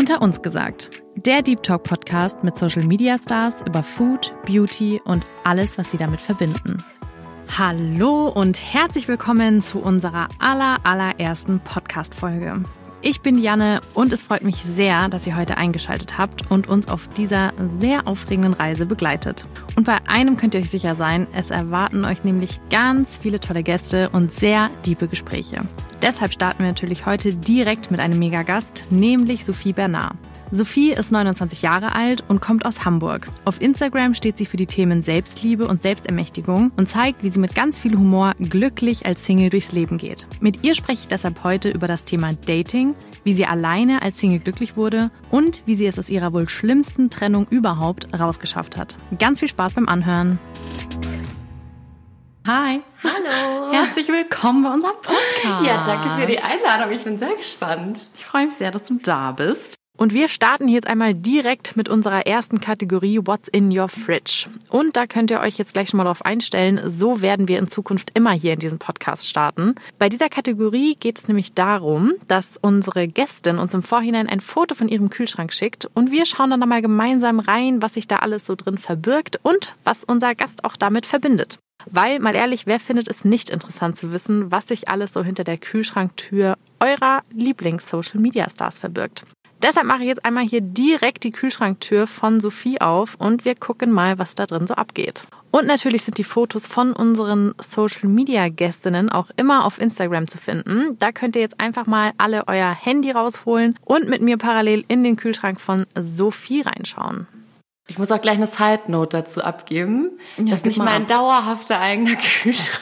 Unter uns gesagt, der Deep Talk Podcast mit Social Media Stars über Food, Beauty und alles, was sie damit verbinden. Hallo und herzlich willkommen zu unserer aller, allerersten Podcast-Folge. Ich bin Janne und es freut mich sehr, dass ihr heute eingeschaltet habt und uns auf dieser sehr aufregenden Reise begleitet. Und bei einem könnt ihr euch sicher sein, es erwarten euch nämlich ganz viele tolle Gäste und sehr diepe Gespräche. Deshalb starten wir natürlich heute direkt mit einem Megagast, nämlich Sophie Bernard. Sophie ist 29 Jahre alt und kommt aus Hamburg. Auf Instagram steht sie für die Themen Selbstliebe und Selbstermächtigung und zeigt, wie sie mit ganz viel Humor glücklich als Single durchs Leben geht. Mit ihr spreche ich deshalb heute über das Thema Dating, wie sie alleine als Single glücklich wurde und wie sie es aus ihrer wohl schlimmsten Trennung überhaupt rausgeschafft hat. Ganz viel Spaß beim Anhören. Hi. Hallo. Herzlich willkommen bei unserem Podcast. Ja, danke für die Einladung. Ich bin sehr gespannt. Ich freue mich sehr, dass du da bist. Und wir starten jetzt einmal direkt mit unserer ersten Kategorie What's in your fridge. Und da könnt ihr euch jetzt gleich schon mal darauf einstellen, so werden wir in Zukunft immer hier in diesem Podcast starten. Bei dieser Kategorie geht es nämlich darum, dass unsere Gästin uns im Vorhinein ein Foto von ihrem Kühlschrank schickt und wir schauen dann mal gemeinsam rein, was sich da alles so drin verbirgt und was unser Gast auch damit verbindet. Weil, mal ehrlich, wer findet es nicht interessant zu wissen, was sich alles so hinter der Kühlschranktür eurer Lieblings-Social-Media-Stars verbirgt? Deshalb mache ich jetzt einmal hier direkt die Kühlschranktür von Sophie auf und wir gucken mal, was da drin so abgeht. Und natürlich sind die Fotos von unseren Social Media Gästinnen auch immer auf Instagram zu finden. Da könnt ihr jetzt einfach mal alle euer Handy rausholen und mit mir parallel in den Kühlschrank von Sophie reinschauen. Ich muss auch gleich eine Side Note dazu abgeben. Ja, das ist nicht mein ab. dauerhafter eigener Kühlschrank,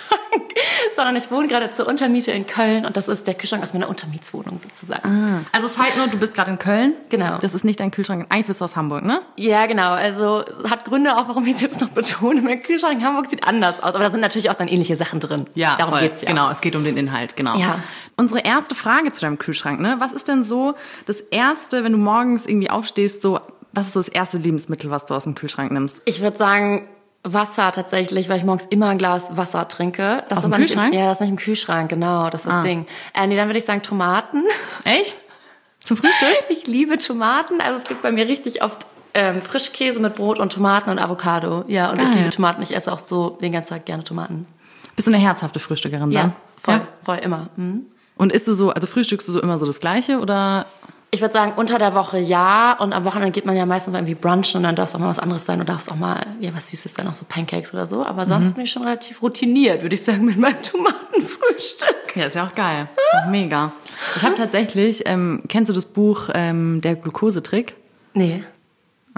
sondern ich wohne gerade zur Untermiete in Köln und das ist der Kühlschrank aus meiner Untermietswohnung sozusagen. Also Side Note, du bist gerade in Köln. Genau. Das ist nicht dein Kühlschrank. Eigentlich bist du aus Hamburg, ne? Ja, genau. Also hat Gründe auch, warum ich es jetzt noch betone. Mein Kühlschrank in Hamburg sieht anders aus, aber da sind natürlich auch dann ähnliche Sachen drin. darum voll. geht's ja. Genau, es geht um den Inhalt, genau. Ja. Unsere erste Frage zu deinem Kühlschrank, ne? Was ist denn so das erste, wenn du morgens irgendwie aufstehst, so was ist so das erste Lebensmittel, was du aus dem Kühlschrank nimmst? Ich würde sagen Wasser tatsächlich, weil ich morgens immer ein Glas Wasser trinke. Das Aus ist dem Kühlschrank? Im, ja, das ist nicht im Kühlschrank, genau, das ist Ah. das Ding. Äh, nee, dann würde ich sagen Tomaten. Echt? Zum Frühstück? Ich liebe Tomaten. Also es gibt bei mir richtig oft ähm, Frischkäse mit Brot und Tomaten und Avocado. Ja, und ich Geil. liebe Tomaten. Ich esse auch so den ganzen Tag gerne Tomaten. Bist du eine herzhafte Frühstückerin Ja, dann? voll, Ja? voll immer. Mhm. Und isst du so, also frühstückst du so immer so das Gleiche oder? Ich würde sagen, unter der Woche ja. Und am Wochenende geht man ja meistens irgendwie brunchen und dann darf es auch mal was anderes sein und darf es auch mal, ja, was Süßes sein, auch so Pancakes oder so. Aber Mhm. sonst bin ich schon relativ routiniert, würde ich sagen, mit meinem Tomatenfrühstück. Ja, ist ja auch geil. Ist auch mega. Ich habe tatsächlich, ähm, kennst du das Buch ähm, Der Glukosetrick? Nee.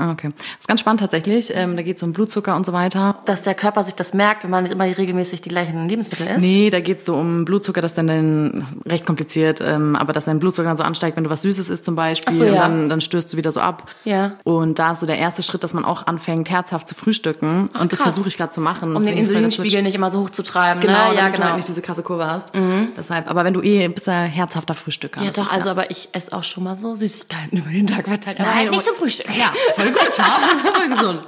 Ah, okay. Das ist ganz spannend tatsächlich. Ähm, da geht es um Blutzucker und so weiter. Dass der Körper sich das merkt, wenn man nicht immer regelmäßig die gleichen Lebensmittel isst. Nee, da geht's so um Blutzucker, das dann dein, recht kompliziert, ähm, aber dass dein Blutzucker dann so ansteigt, wenn du was Süßes isst zum Beispiel, Ach so, und ja. dann, dann stößt du wieder so ab. Ja. Und da ist so der erste Schritt, dass man auch anfängt, herzhaft zu frühstücken. und das versuche ich gerade zu machen. Um den Deswegen Insulinspiegel nicht immer so hoch zu treiben. Genau, ne? damit ja, du genau. halt nicht diese krasse Kurve hast. Deshalb, aber wenn du eh bist ja herzhafter Frühstücker. Ja, doch, also, aber ich esse auch schon mal so Süßigkeiten über den Tag verteilt. Nein, halt nicht zum Frühstück. Ja, voll gut, schau. voll gesund.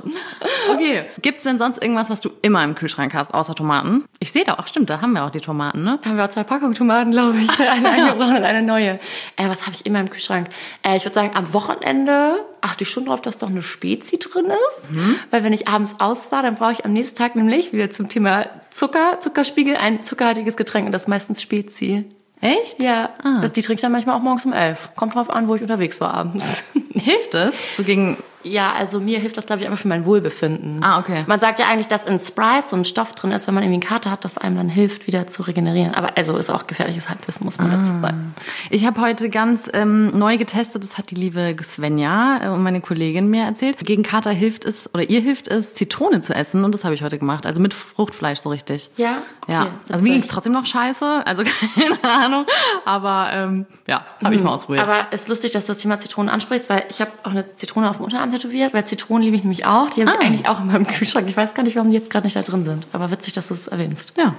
Okay. Gibt's denn sonst irgendwas, was du immer im Kühlschrank hast, außer Tomaten? Ich sehe da auch, stimmt, da haben wir auch die Tomaten, ne? Da haben wir auch zwei Packungen Tomaten, glaube ich. Eine eingebrochen und eine neue. Äh, was habe ich immer im Kühlschrank? Äh, ich würde sagen, am Wochenende achte ich schon drauf, dass doch eine Spezi drin ist. Weil wenn ich abends aus war, dann brauche ich am nächsten Tag nämlich wieder zum Thema Zucker, Zuckerspiegel, ein zuckerhaltiges Getränk und das ist meistens Spezi. Echt? Ja, Ah. die trinke ich dann manchmal auch morgens um elf. Kommt drauf an, wo ich unterwegs war abends. Hilft es? So gegen Ja, also mir hilft das, glaube ich, einfach für mein Wohlbefinden. Ah, okay. Man sagt ja eigentlich, dass in Sprite so ein Stoff drin ist, wenn man irgendwie einen Kater hat, das einem dann hilft, wieder zu regenerieren. Aber also ist auch gefährliches Halbwissen, muss man dazu sagen. Ich habe heute ganz ähm, neu getestet, das hat die liebe Svenja äh, und meine Kollegin mir erzählt. Gegen Kater hilft es, oder ihr hilft es, Zitrone zu essen und das habe ich heute gemacht. Also mit Fruchtfleisch so richtig. Ja? Okay, ja. Also mir ging es trotzdem noch scheiße, also keine Ahnung. Aber ähm, ja, habe ich mal ausprobiert. Aber es ist lustig, dass du das Thema Zitronen ansprichst, weil ich habe auch eine Zitrone auf dem Unterarm tätowiert, weil Zitronen liebe ich nämlich auch. Die habe Ah. ich eigentlich auch in meinem Kühlschrank. Ich weiß gar nicht, warum die jetzt gerade nicht da drin sind. Aber witzig, dass du es erwähnst. ja,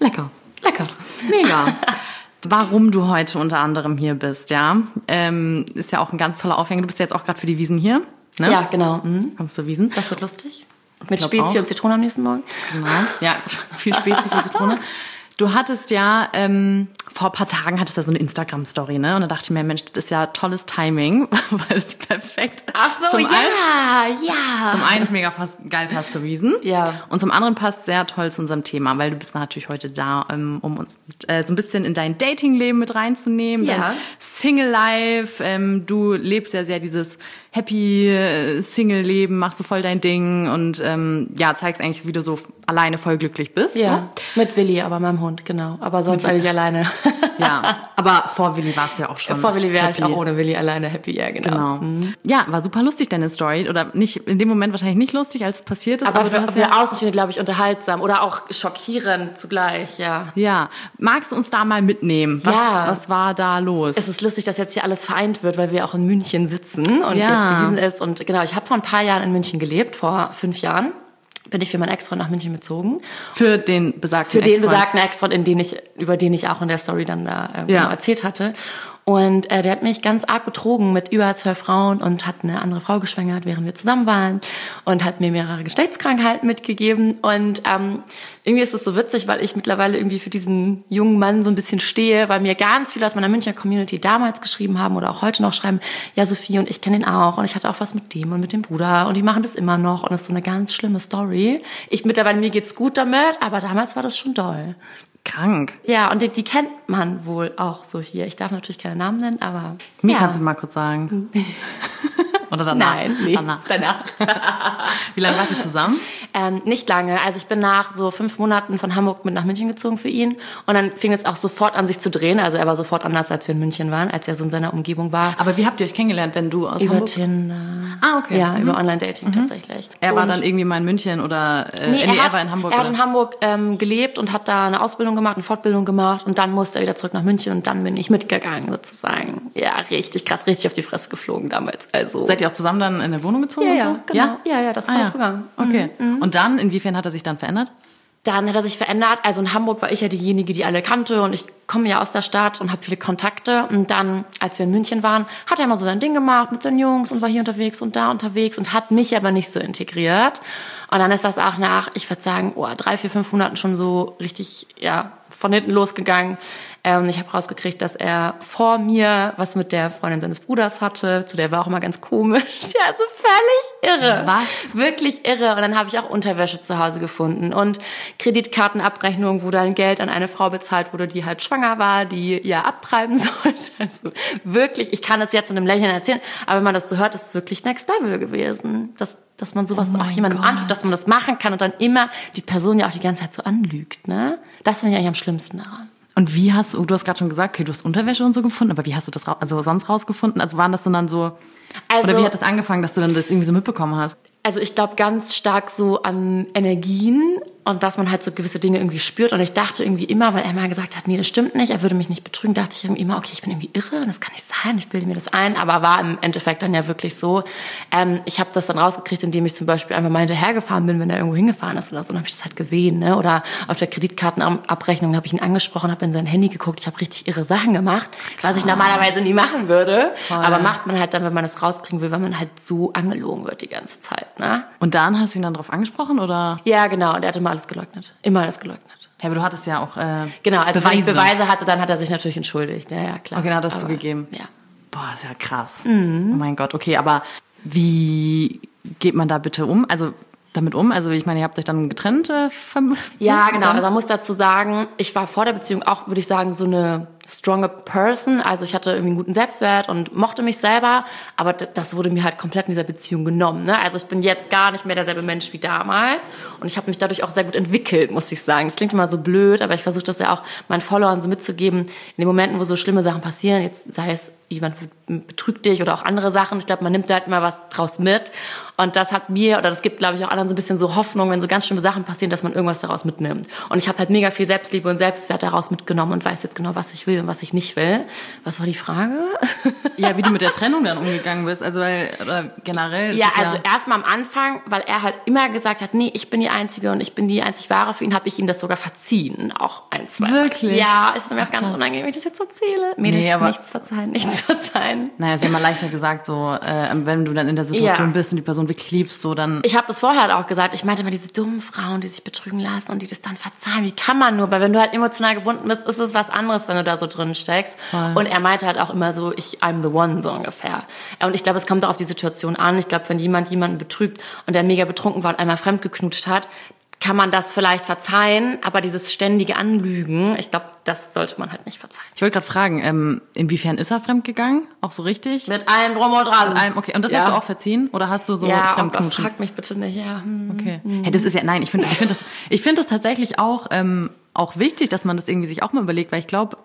lecker. Lecker. Mega. Warum du heute unter anderem hier bist, ja, ähm, ist ja auch ein ganz toller Aufhänger. Du bist ja jetzt auch gerade für die Wiesen hier, ne? Ja, genau. Mhm. Kommst zur Wiesen? Das wird lustig. Mit Spezi auch. und Zitrone am nächsten Morgen. Genau. Ja, viel Spezi, viel Zitrone. Du hattest ja ähm, vor ein paar Tagen hattest du so eine Instagram-Story, ne? Und da dachte ich mir, Mensch, das ist ja tolles Timing, weil es perfekt. Ach so, zum ja, einen, ja. Zum einen mega fast, geil passt zu Wiesen. Ja. Und zum anderen passt sehr toll zu unserem Thema, weil du bist natürlich heute da, ähm, um uns äh, so ein bisschen in dein Datingleben mit reinzunehmen, Ja. dein Single-Life. Ähm, du lebst ja sehr dieses happy äh, Single-Leben, machst so voll dein Ding und ähm, ja, zeigst eigentlich, wie du so alleine voll glücklich bist. Ja, mit Willi, aber meinem Hund, genau. Aber sonst eigentlich alleine. Ja, aber vor Willi warst du ja auch schon. Vor Willi wäre ich auch ohne Willi alleine happy, ja, genau. Genau. Ja, war super lustig, deine Story. Oder nicht, in dem Moment wahrscheinlich nicht lustig, als es passiert ist. Aber, du für, hast für ja, Außenstehende, glaube ich, unterhaltsam oder auch schockierend zugleich, ja. ja. Magst du uns da mal mitnehmen? Was, Ja. was war da los? Es ist lustig, dass jetzt hier alles vereint wird, weil wir auch in München sitzen und Ja. jetzt ist. Und genau, ich habe vor ein paar Jahren in München gelebt, vor fünf Jahren. Bin ich für meinen Ex-Freund nach München bezogen. Für den besagten Für den besagten Ex-Freund, in den ich, über den ich auch in der Story dann da äh, Ja. genau erzählt hatte. Und äh, der hat mich ganz arg betrogen mit über zwölf Frauen und hat eine andere Frau geschwängert, während wir zusammen waren und hat mir mehrere Geschlechtskrankheiten mitgegeben. Und ähm, irgendwie ist es so witzig, weil ich mittlerweile irgendwie für diesen jungen Mann so ein bisschen stehe, weil mir ganz viele aus meiner Münchner Community damals geschrieben haben oder auch heute noch schreiben, ja Sophie und ich kenne ihn auch und ich hatte auch was mit dem und mit dem Bruder und die machen das immer noch und das ist so eine ganz schlimme Story. Ich mittlerweile, mir geht's gut damit, aber damals war das schon doll. Krank. Ja, und die, die kennt man wohl auch so hier. Ich darf natürlich keine Namen nennen, aber. Mir ja. kannst du mal kurz sagen. Oder danach? Nein, nee. Danach. Danach. Wie lange wart ihr zusammen? Ähm, nicht lange. Also ich bin nach so fünf Monaten von Hamburg mit nach München gezogen für ihn. Und dann fing es auch sofort an, sich zu drehen. Also er war sofort anders, als wir in München waren, als er so in seiner Umgebung war. Aber wie habt ihr euch kennengelernt, wenn du aus Über Hamburg... Tinder. Ah, okay. Ja, Mhm. über Online-Dating tatsächlich. Er war Und- dann irgendwie mal in München oder... Äh, Nee, nee, er, hat, war in Hamburg. er hat oder? in Hamburg ähm, gelebt und hat da eine Ausbildung gemacht, eine Fortbildung gemacht und dann musste er wieder zurück nach München und dann bin ich mitgegangen sozusagen. Ja, richtig krass, richtig auf die Fresse geflogen damals. Also Seid ihr auch zusammen dann in eine Wohnung gezogen? Ja, ja, so? genau. Ja, Ja, ja, das war ah, ja. früher. Okay. Und dann, inwiefern hat er sich dann verändert? Dann hat er sich verändert. Also in Hamburg war ich ja diejenige, die alle kannte und ich komme ja aus der Stadt und habe viele Kontakte. Und dann, als wir in München waren, hat er immer so sein Ding gemacht mit seinen Jungs und war hier unterwegs und da unterwegs und hat mich aber nicht so integriert. Und dann ist das auch nach, ich würde sagen, oh, drei, vier, fünf Monaten schon so richtig, ja, von hinten losgegangen. Ähm, ich habe rausgekriegt, dass er vor mir was mit der Freundin seines Bruders hatte. Zu der war auch immer ganz komisch. Ja, also völlig irre. Was? Wirklich irre. Und dann habe ich auch Unterwäsche zu Hause gefunden und Kreditkartenabrechnungen, wo dann Geld an eine Frau bezahlt wurde, die halt schwanger war, die ja abtreiben sollte. Also wirklich, ich kann es jetzt mit einem Lächeln erzählen, aber wenn man das so hört, ist es wirklich next level gewesen. Dass, dass man sowas Oh auch jemandem Gott. antut, dass man das machen kann und dann immer die Person ja auch die ganze Zeit so anlügt. Ne? Das finde ich eigentlich am schlimmsten daran. Und wie hast du, du hast gerade schon gesagt, okay, du hast Unterwäsche und so gefunden, aber wie hast du das also sonst rausgefunden? Also waren das denn dann so, Also- oder wie hat das angefangen, dass du dann das irgendwie so mitbekommen hast? Also ich glaube ganz stark so an Energien und dass man halt so gewisse Dinge irgendwie spürt. Und ich dachte irgendwie immer, weil er mal gesagt hat, nee, das stimmt nicht, er würde mich nicht betrügen, dachte ich irgendwie immer, okay, ich bin irgendwie irre und das kann nicht sein, ich bilde mir das ein. Aber war im Endeffekt dann ja wirklich so. Ähm, ich habe das dann rausgekriegt, indem ich zum Beispiel einfach mal hinterhergefahren bin, wenn er irgendwo hingefahren ist oder so. Dann habe ich das halt gesehen. Ne? Oder auf der Kreditkartenabrechnung habe ich ihn angesprochen, habe in sein Handy geguckt. Ich habe richtig irre Sachen gemacht, was ich normalerweise nie machen würde. Aber macht man halt dann, wenn man das rauskriegen will, wenn man halt so angelogen wird die ganze Zeit. Ne? Und dann hast du ihn dann drauf angesprochen oder? Ja, genau. Und er hat immer alles geleugnet. Immer alles geleugnet. Ja, aber du hattest ja auch äh, Genau, als Beweise. ich Beweise hatte, dann hat er sich natürlich entschuldigt. Ja, ja, klar. Okay, dann hat Aber, zugegeben. Ja. Boah, ist ja krass. Mhm. Oh mein Gott, okay, aber wie geht man da bitte um? Also damit um? Also ich meine, ihr habt euch dann getrennt äh, Ja, genau. Also man muss dazu sagen, ich war vor der Beziehung auch, würde ich sagen, so eine stronger Person. Also ich hatte irgendwie einen guten Selbstwert und mochte mich selber, aber das wurde mir halt komplett in dieser Beziehung genommen. Ne? Also ich bin jetzt gar nicht mehr derselbe Mensch wie damals und ich habe mich dadurch auch sehr gut entwickelt, muss ich sagen. Es klingt immer so blöd, aber ich versuche das ja auch meinen Followern so mitzugeben, in den Momenten, wo so schlimme Sachen passieren, jetzt sei es jemand betrügt dich oder auch andere Sachen. Ich glaube, man nimmt da halt immer was draus mit. Und das hat mir, oder das gibt, glaube ich, auch anderen so ein bisschen so Hoffnung, wenn so ganz schlimme Sachen passieren, dass man irgendwas daraus mitnimmt. Und ich habe halt mega viel Selbstliebe und Selbstwert daraus mitgenommen und weiß jetzt genau, was ich will will und was ich nicht will. Was war die Frage? Ja, wie du mit der Trennung dann umgegangen bist. Also weil, oder generell. Ja, also ja erstmal am Anfang, weil er halt immer gesagt hat, nee, ich bin die Einzige und ich bin die einzig Wahre für ihn, habe ich ihm das sogar verziehen. Auch ein, zwei Wirklich? Ja, ist mir auch ganz unangenehm, wenn ich das jetzt erzähle. Mädels, nee, aber nichts verzeihen, nichts verzeihen. Naja, ist ja immer leichter gesagt, so, äh, wenn du dann in der Situation ja. bist und die Person wirklich liebst, so dann. Ich habe das vorher halt auch gesagt. Ich meinte immer diese dummen Frauen, die sich betrügen lassen und die das dann verzeihen. Wie kann man nur? Weil wenn du halt emotional gebunden bist, ist es was anderes, wenn du da so drin steckst. Voll. Und er meinte halt auch immer so, ich, I'm the one, so ungefähr. Und ich glaube, es kommt auch auf die Situation an. Ich glaube, wenn jemand jemanden betrügt und der mega betrunken war und einmal fremdgeknutscht hat, kann man das vielleicht verzeihen, aber dieses ständige Anlügen, ich glaube, das sollte man halt nicht verzeihen. Ich wollte gerade fragen, ähm, inwiefern ist er fremdgegangen? Auch so richtig? Mit allem drum und dran. Mit allem, okay. Und das ja. hast du auch verziehen? Oder hast du so ja, Fremdknutschen? Ja, frag mich bitte nicht, ja. Hm. Okay. Hm. Hey, das ist ja, nein, ich finde ich finde das, ich finde das tatsächlich auch, ähm, auch wichtig, dass man das irgendwie sich auch mal überlegt, weil ich glaube,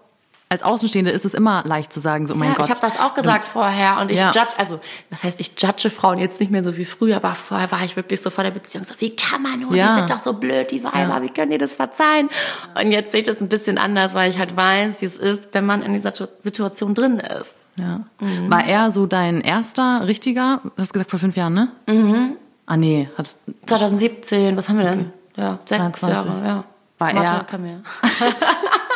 als Außenstehende ist es immer leicht zu sagen, so, oh mein ja, Gott. Ich habe das auch gesagt ja. vorher und ich ja. judge, also das heißt, ich judge Frauen jetzt nicht mehr so wie früher, aber vorher war ich wirklich so vor der Beziehung so, wie kann man nur, ja. die sind doch so blöd, die Weiber, wie können die das verzeihen? Und jetzt sehe ich das ein bisschen anders, weil ich halt weiß, wie es ist, wenn man in dieser Situation drin ist. Ja. Mhm. War er so dein erster richtiger, du hast gesagt vor fünf Jahren, ne? Mhm. Ah nee, hattest 2017, was haben wir denn? Okay. Ja, sechs 23. Jahre, ja. War Mathe er?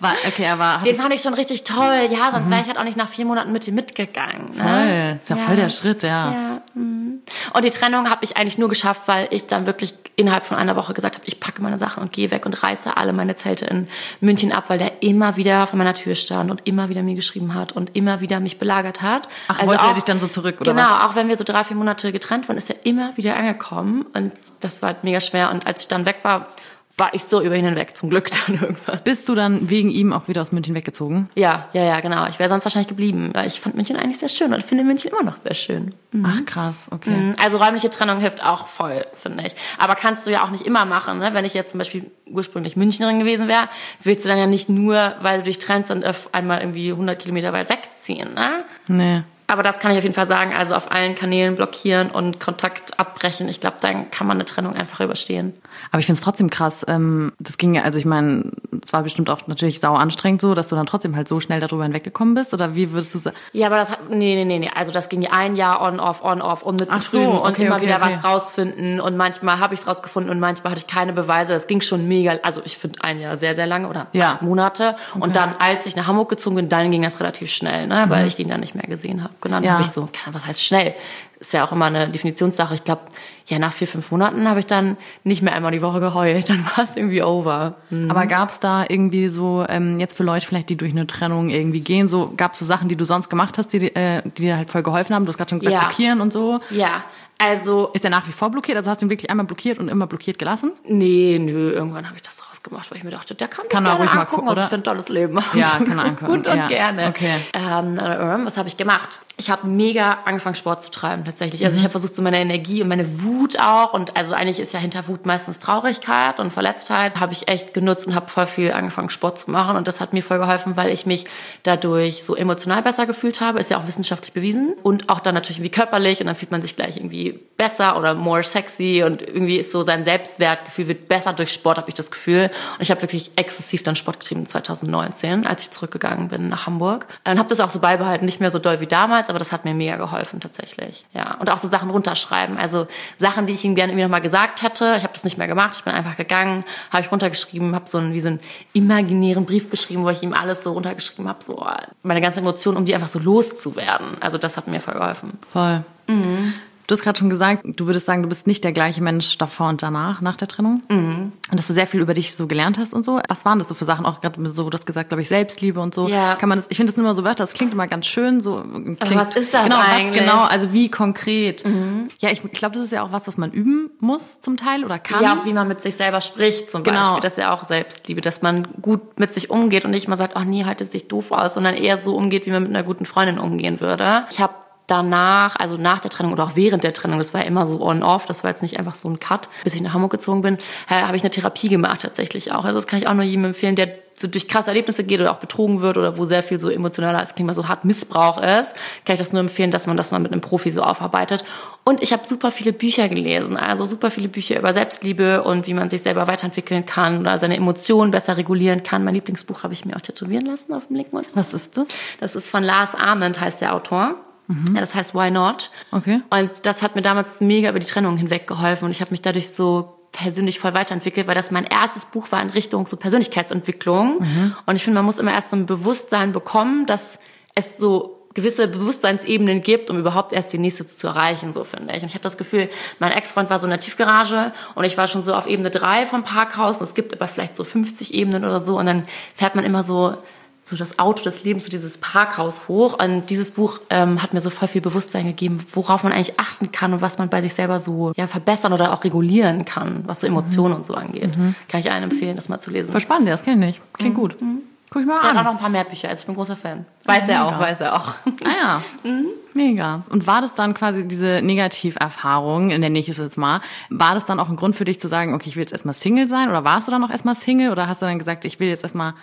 War, okay, er war. Den fand ich schon richtig toll, ja, sonst mhm. wäre ich halt auch nicht nach vier Monaten mit ihm mitgegangen. Ne? Voll, ist ja, ja, voll der Schritt, ja. ja. Mhm. Und die Trennung habe ich eigentlich nur geschafft, weil ich dann wirklich innerhalb von einer Woche gesagt habe, ich packe meine Sachen und gehe weg und reiße alle meine Zelte in München ab, weil der immer wieder vor meiner Tür stand und immer wieder mir geschrieben hat und immer wieder mich belagert hat. Ach, also wollte auch, er dich dann so zurück, oder genau, was? Genau, auch wenn wir so drei, vier Monate getrennt waren, ist er immer wieder angekommen und das war halt mega schwer. Und als ich dann weg war, war ich so über ihn hinweg, zum Glück dann irgendwann. Bist du dann wegen ihm auch wieder aus München weggezogen? Ja, ja, ja, genau. Ich wäre sonst wahrscheinlich geblieben, weil ich fand München eigentlich sehr schön und finde München immer noch sehr schön. Mhm. Ach krass, okay. Mhm. Also räumliche Trennung hilft auch voll, finde ich. Aber kannst du ja auch nicht immer machen, ne? Wenn ich jetzt zum Beispiel ursprünglich Münchnerin gewesen wäre, willst du dann ja nicht nur, weil du dich trennst, dann einmal irgendwie 100 Kilometer weit wegziehen, ne? Nee. Aber das kann ich auf jeden Fall sagen. Also auf allen Kanälen blockieren und Kontakt abbrechen. Ich glaube, dann kann man eine Trennung einfach überstehen. Aber ich finde es trotzdem krass. Ähm, das ging ja, also ich meine, es war bestimmt auch natürlich sau anstrengend so, dass du dann trotzdem halt so schnell darüber hinweggekommen bist. Oder wie würdest du sagen? Ja, aber das hat, nee, nee, nee, nee. Also das ging ja ein Jahr on, off, on, off und mit Ach so, okay, und immer okay, wieder okay. was rausfinden. Und manchmal habe ich es rausgefunden und manchmal hatte ich keine Beweise. Das ging schon mega, also ich finde ein Jahr sehr, sehr lange oder ja. Monate. Und dann, als ich nach Hamburg gezogen bin, dann ging das relativ schnell, ne, weil mhm. ich ihn dann nicht mehr gesehen habe. Und dann ja. habe ich so, was heißt schnell? Ist ja auch immer eine Definitionssache. Ich glaube, ja, nach vier, fünf Monaten habe ich dann nicht mehr einmal die Woche geheult. Dann war es irgendwie over. Mhm. Aber gab es da irgendwie so, ähm, jetzt für Leute vielleicht, die durch eine Trennung irgendwie gehen, so gab es so Sachen, die du sonst gemacht hast, die, äh, die dir halt voll geholfen haben? Du hast gerade schon gesagt, ja. blockieren und so. Ja, also... Ist er nach wie vor blockiert? Also hast du ihn wirklich einmal blockiert und immer blockiert gelassen? Nee, nö, irgendwann habe ich das gemacht, weil ich mir dachte, der kann sich kann gerne ruhig angucken, mal gucken, was ich für ein tolles Leben Ja, kann er angucken. Gut und ja. gerne. Okay. Ähm, äh, was habe ich gemacht? Ich habe mega angefangen, Sport zu treiben, tatsächlich. Also mhm. ich habe versucht, so meine Energie und meine Wut auch, und also eigentlich ist ja hinter Wut meistens Traurigkeit und Verletztheit, habe ich echt genutzt und habe voll viel angefangen, Sport zu machen. Und das hat mir voll geholfen, weil ich mich dadurch so emotional besser gefühlt habe. Ist ja auch wissenschaftlich bewiesen. Und auch dann natürlich irgendwie körperlich und dann fühlt man sich gleich irgendwie besser oder more sexy und irgendwie ist so sein Selbstwertgefühl wird besser durch Sport, habe ich das Gefühl. Und ich habe wirklich exzessiv dann Sport getrieben 2019, als ich zurückgegangen bin nach Hamburg. Und habe das auch so beibehalten, nicht mehr so doll wie damals, aber das hat mir mega geholfen tatsächlich. Ja, und auch so Sachen runterschreiben, also Sachen, die ich ihm gerne irgendwie nochmal gesagt hätte. Ich habe das nicht mehr gemacht, ich bin einfach gegangen, habe ich runtergeschrieben, habe so einen wie so einen imaginären Brief geschrieben, wo ich ihm alles so runtergeschrieben habe, so meine ganzen Emotionen, um die einfach so loszuwerden. Also das hat mir voll geholfen. Voll. Mhm. Du hast gerade schon gesagt, du würdest sagen, du bist nicht der gleiche Mensch davor und danach, nach der Trennung. Mhm. Und dass du sehr viel über dich so gelernt hast und so. Was waren das so für Sachen? Auch gerade so, du hast gesagt, glaube ich, Selbstliebe und so. Ja. Kann man das, ich finde das immer so Wörter, das klingt immer ganz schön, so. Klingt, Aber was ist das genau, eigentlich? Was genau, also wie konkret. Mhm. Ja, ich, glaube, das ist ja auch was, was man üben muss zum Teil oder kann. Ja, wie man mit sich selber spricht zum genau. Beispiel. Das ist ja auch Selbstliebe, dass man gut mit sich umgeht und nicht mal sagt, ach nee, halt es sich doof aus, sondern eher so umgeht, wie man mit einer guten Freundin umgehen würde. Ich habe danach, also nach der Trennung oder auch während der Trennung, das war ja immer so on-off, das war jetzt nicht einfach so ein Cut, bis ich nach Hamburg gezogen bin, äh, habe ich eine Therapie gemacht tatsächlich auch. Also das kann ich auch nur jedem empfehlen, der so durch krasse Erlebnisse geht oder auch betrogen wird oder wo sehr viel so emotionaler, es klingt mal so hart Missbrauch ist, kann ich das nur empfehlen, dass man das mal mit einem Profi so aufarbeitet. Und ich habe super viele Bücher gelesen, also super viele Bücher über Selbstliebe und wie man sich selber weiterentwickeln kann oder seine Emotionen besser regulieren kann. Mein Lieblingsbuch habe ich mir auch tätowieren lassen auf dem linken Mund. Was ist das? Das ist von Lars Arment, heißt der Autor. Mhm. Ja, das heißt Why Not. Okay. Und das hat mir damals mega über die Trennung hinweg geholfen und ich habe mich dadurch so persönlich voll weiterentwickelt, weil das mein erstes Buch war in Richtung so Persönlichkeitsentwicklung. Mhm. Und ich finde, man muss immer erst so ein Bewusstsein bekommen, dass es so gewisse Bewusstseinsebenen gibt, um überhaupt erst die nächste zu erreichen, so finde ich. Und ich hatte das Gefühl, mein Ex-Freund war so in der Tiefgarage und ich war schon so auf Ebene drei vom Parkhaus und es gibt aber vielleicht so 50 Ebenen oder so und dann fährt man immer so so das Auto des Lebens, so dieses Parkhaus hoch. Und dieses Buch ähm, hat mir so voll viel Bewusstsein gegeben, worauf man eigentlich achten kann und was man bei sich selber so ja, verbessern oder auch regulieren kann, was so Emotionen mhm. und so angeht. Mhm. Kann ich allen empfehlen, das mal zu lesen. Voll spannend, das kenne ich. Klingt mhm. gut. Mhm. Guck ich mal Der an. hat auch noch ein paar mehr Bücher, also ich bin großer Fan. Weiß ja, er auch, weiß er auch. Ah ja, mhm. mega. Und war das dann quasi diese Negativerfahrung, nenne ich es jetzt mal, war das dann auch ein Grund für dich zu sagen, okay, ich will jetzt erstmal Single sein oder warst du dann noch erstmal Single oder hast du dann gesagt, ich will jetzt erstmal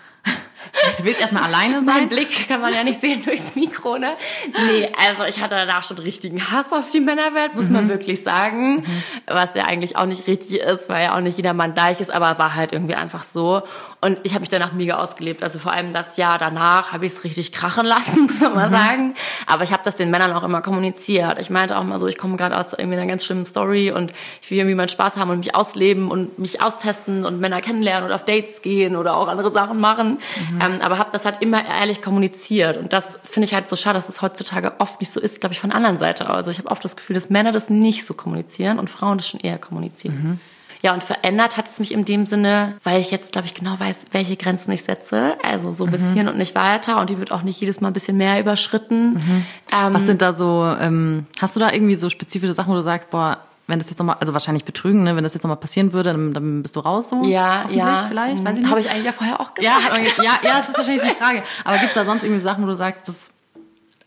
willst erstmal alleine sein? Mein Blick kann man ja nicht sehen durchs Mikro, ne? Nee, also ich hatte danach schon richtigen Hass auf die Männerwelt, muss mhm. man wirklich sagen. Mhm. Was ja eigentlich auch nicht richtig ist, weil ja auch nicht jeder Mann gleich ist, aber war halt irgendwie einfach so. Und ich habe mich danach mega ausgelebt. Also vor allem das Jahr danach habe ich es richtig krachen lassen, muss man mal mhm. sagen. Aber ich habe das den Männern auch immer kommuniziert. Ich meinte auch mal so, ich komme gerade aus irgendwie einer ganz schlimmen Story und ich will irgendwie meinen Spaß haben und mich ausleben und mich austesten und Männer kennenlernen und auf Dates gehen oder auch andere Sachen machen. Mhm. Ähm, aber habe das halt immer ehrlich kommuniziert. Und das finde ich halt so schade, dass es heutzutage oft nicht so ist, glaube ich, von der anderen Seite. Also ich habe oft das Gefühl, dass Männer das nicht so kommunizieren und Frauen das schon eher kommunizieren. Mhm. Ja, und verändert hat es mich in dem Sinne, weil ich jetzt, glaube ich, genau weiß, welche Grenzen ich setze. Also so bis mhm. hier und nicht weiter. Und die wird auch nicht jedes Mal ein bisschen mehr überschritten. Mhm. Ähm, Was sind da so, ähm, hast du da irgendwie so spezifische Sachen, wo du sagst, boah, wenn das jetzt nochmal, also wahrscheinlich betrügen, ne? wenn das jetzt nochmal passieren würde, dann, dann bist du raus so. Ja, ja. Vielleicht, weiß ich Habe ich eigentlich ja vorher auch gesagt. Ja, ja, ja, das ist wahrscheinlich die Frage. Aber gibt es da sonst irgendwie Sachen, wo du sagst, das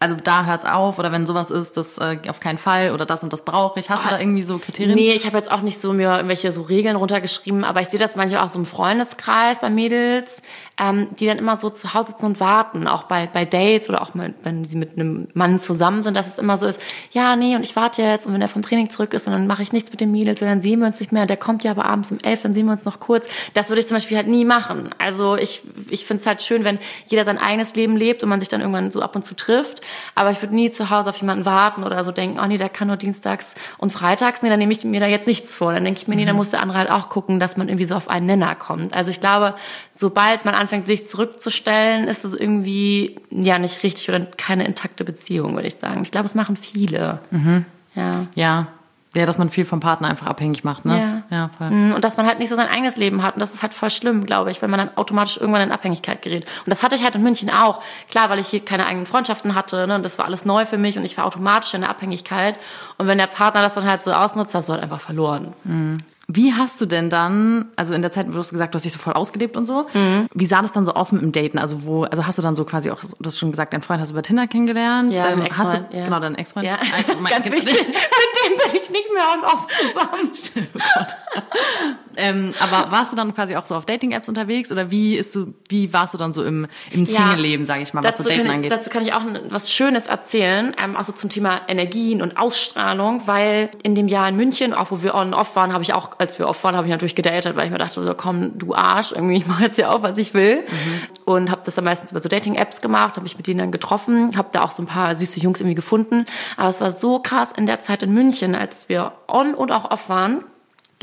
also da hört's auf oder wenn sowas ist, das äh, auf keinen Fall oder das und das brauche ich. Hast oh, du da irgendwie so Kriterien? Nee, ich habe jetzt auch nicht so mir irgendwelche so Regeln runtergeschrieben, aber ich sehe das manchmal auch so im Freundeskreis bei Mädels, ähm, die dann immer so zu Hause sitzen und warten, auch bei, bei Dates oder auch mal, wenn sie mit einem Mann zusammen sind, dass es immer so ist, ja, nee, und ich warte jetzt und wenn er vom Training zurück ist und dann mache ich nichts mit den Mädels und dann sehen wir uns nicht mehr, der kommt ja aber abends um elf, dann sehen wir uns noch kurz. Das würde ich zum Beispiel halt nie machen. Also ich, ich finde es halt schön, wenn jeder sein eigenes Leben lebt und man sich dann irgendwann so ab und zu trifft, aber ich würde nie zu Hause auf jemanden warten oder so denken, oh nee, der kann nur dienstags und freitags, nee, dann nehme ich mir da jetzt nichts vor. Dann denke ich mir, nee, dann mhm. muss der andere halt auch gucken, dass man irgendwie so auf einen Nenner kommt. Also ich glaube, sobald man anfängt, sich zurückzustellen, ist es irgendwie ja nicht richtig oder keine intakte Beziehung, würde ich sagen. Ich glaube, es machen viele. Mhm. Ja. Ja, ja, dass man viel vom Partner einfach abhängig macht, ne? Ja. ja voll. Mhm, und dass man halt nicht so sein eigenes Leben hat. Und das ist halt voll schlimm, glaube ich, wenn man dann automatisch irgendwann in Abhängigkeit gerät. Und das hatte ich halt in München auch. Klar, weil ich hier keine eigenen Freundschaften hatte, ne? Und das war alles neu für mich und ich war automatisch in der Abhängigkeit. Und wenn der Partner das dann halt so ausnutzt, hast du halt einfach verloren. Mhm. Wie hast du denn dann, also in der Zeit, wo du hast gesagt, du hast dich so voll ausgelebt und so, mhm. wie sah das dann so aus mit dem Daten? Also wo, also hast du dann so quasi auch, du hast schon gesagt, deinen Freund hast du über Tinder kennengelernt? Ja, ähm, hast du, ja. genau, deinen Ex-Freund? Ja. Ganz wichtig. mit dem bin ich nicht mehr on off zusammen. ähm, aber warst du dann quasi auch so auf Dating-Apps unterwegs oder wie ist du, wie warst du dann so im, im Single-Leben, sage ich mal, was so Daten kann, angeht? Dazu kann ich auch was Schönes erzählen, ähm, also zum Thema Energien und Ausstrahlung, weil in dem Jahr in München, auch wo wir on off waren, habe ich auch, als wir off waren, habe ich natürlich gedatet, weil ich mir dachte, so komm, du Arsch, irgendwie, ich mache jetzt hier auch, was ich will. Mhm. Und habe das dann meistens über so Dating-Apps gemacht, habe mich mit denen dann getroffen, habe da auch so ein paar süße Jungs irgendwie gefunden. Aber es war so krass in der Zeit in München, als wir on und auch off waren,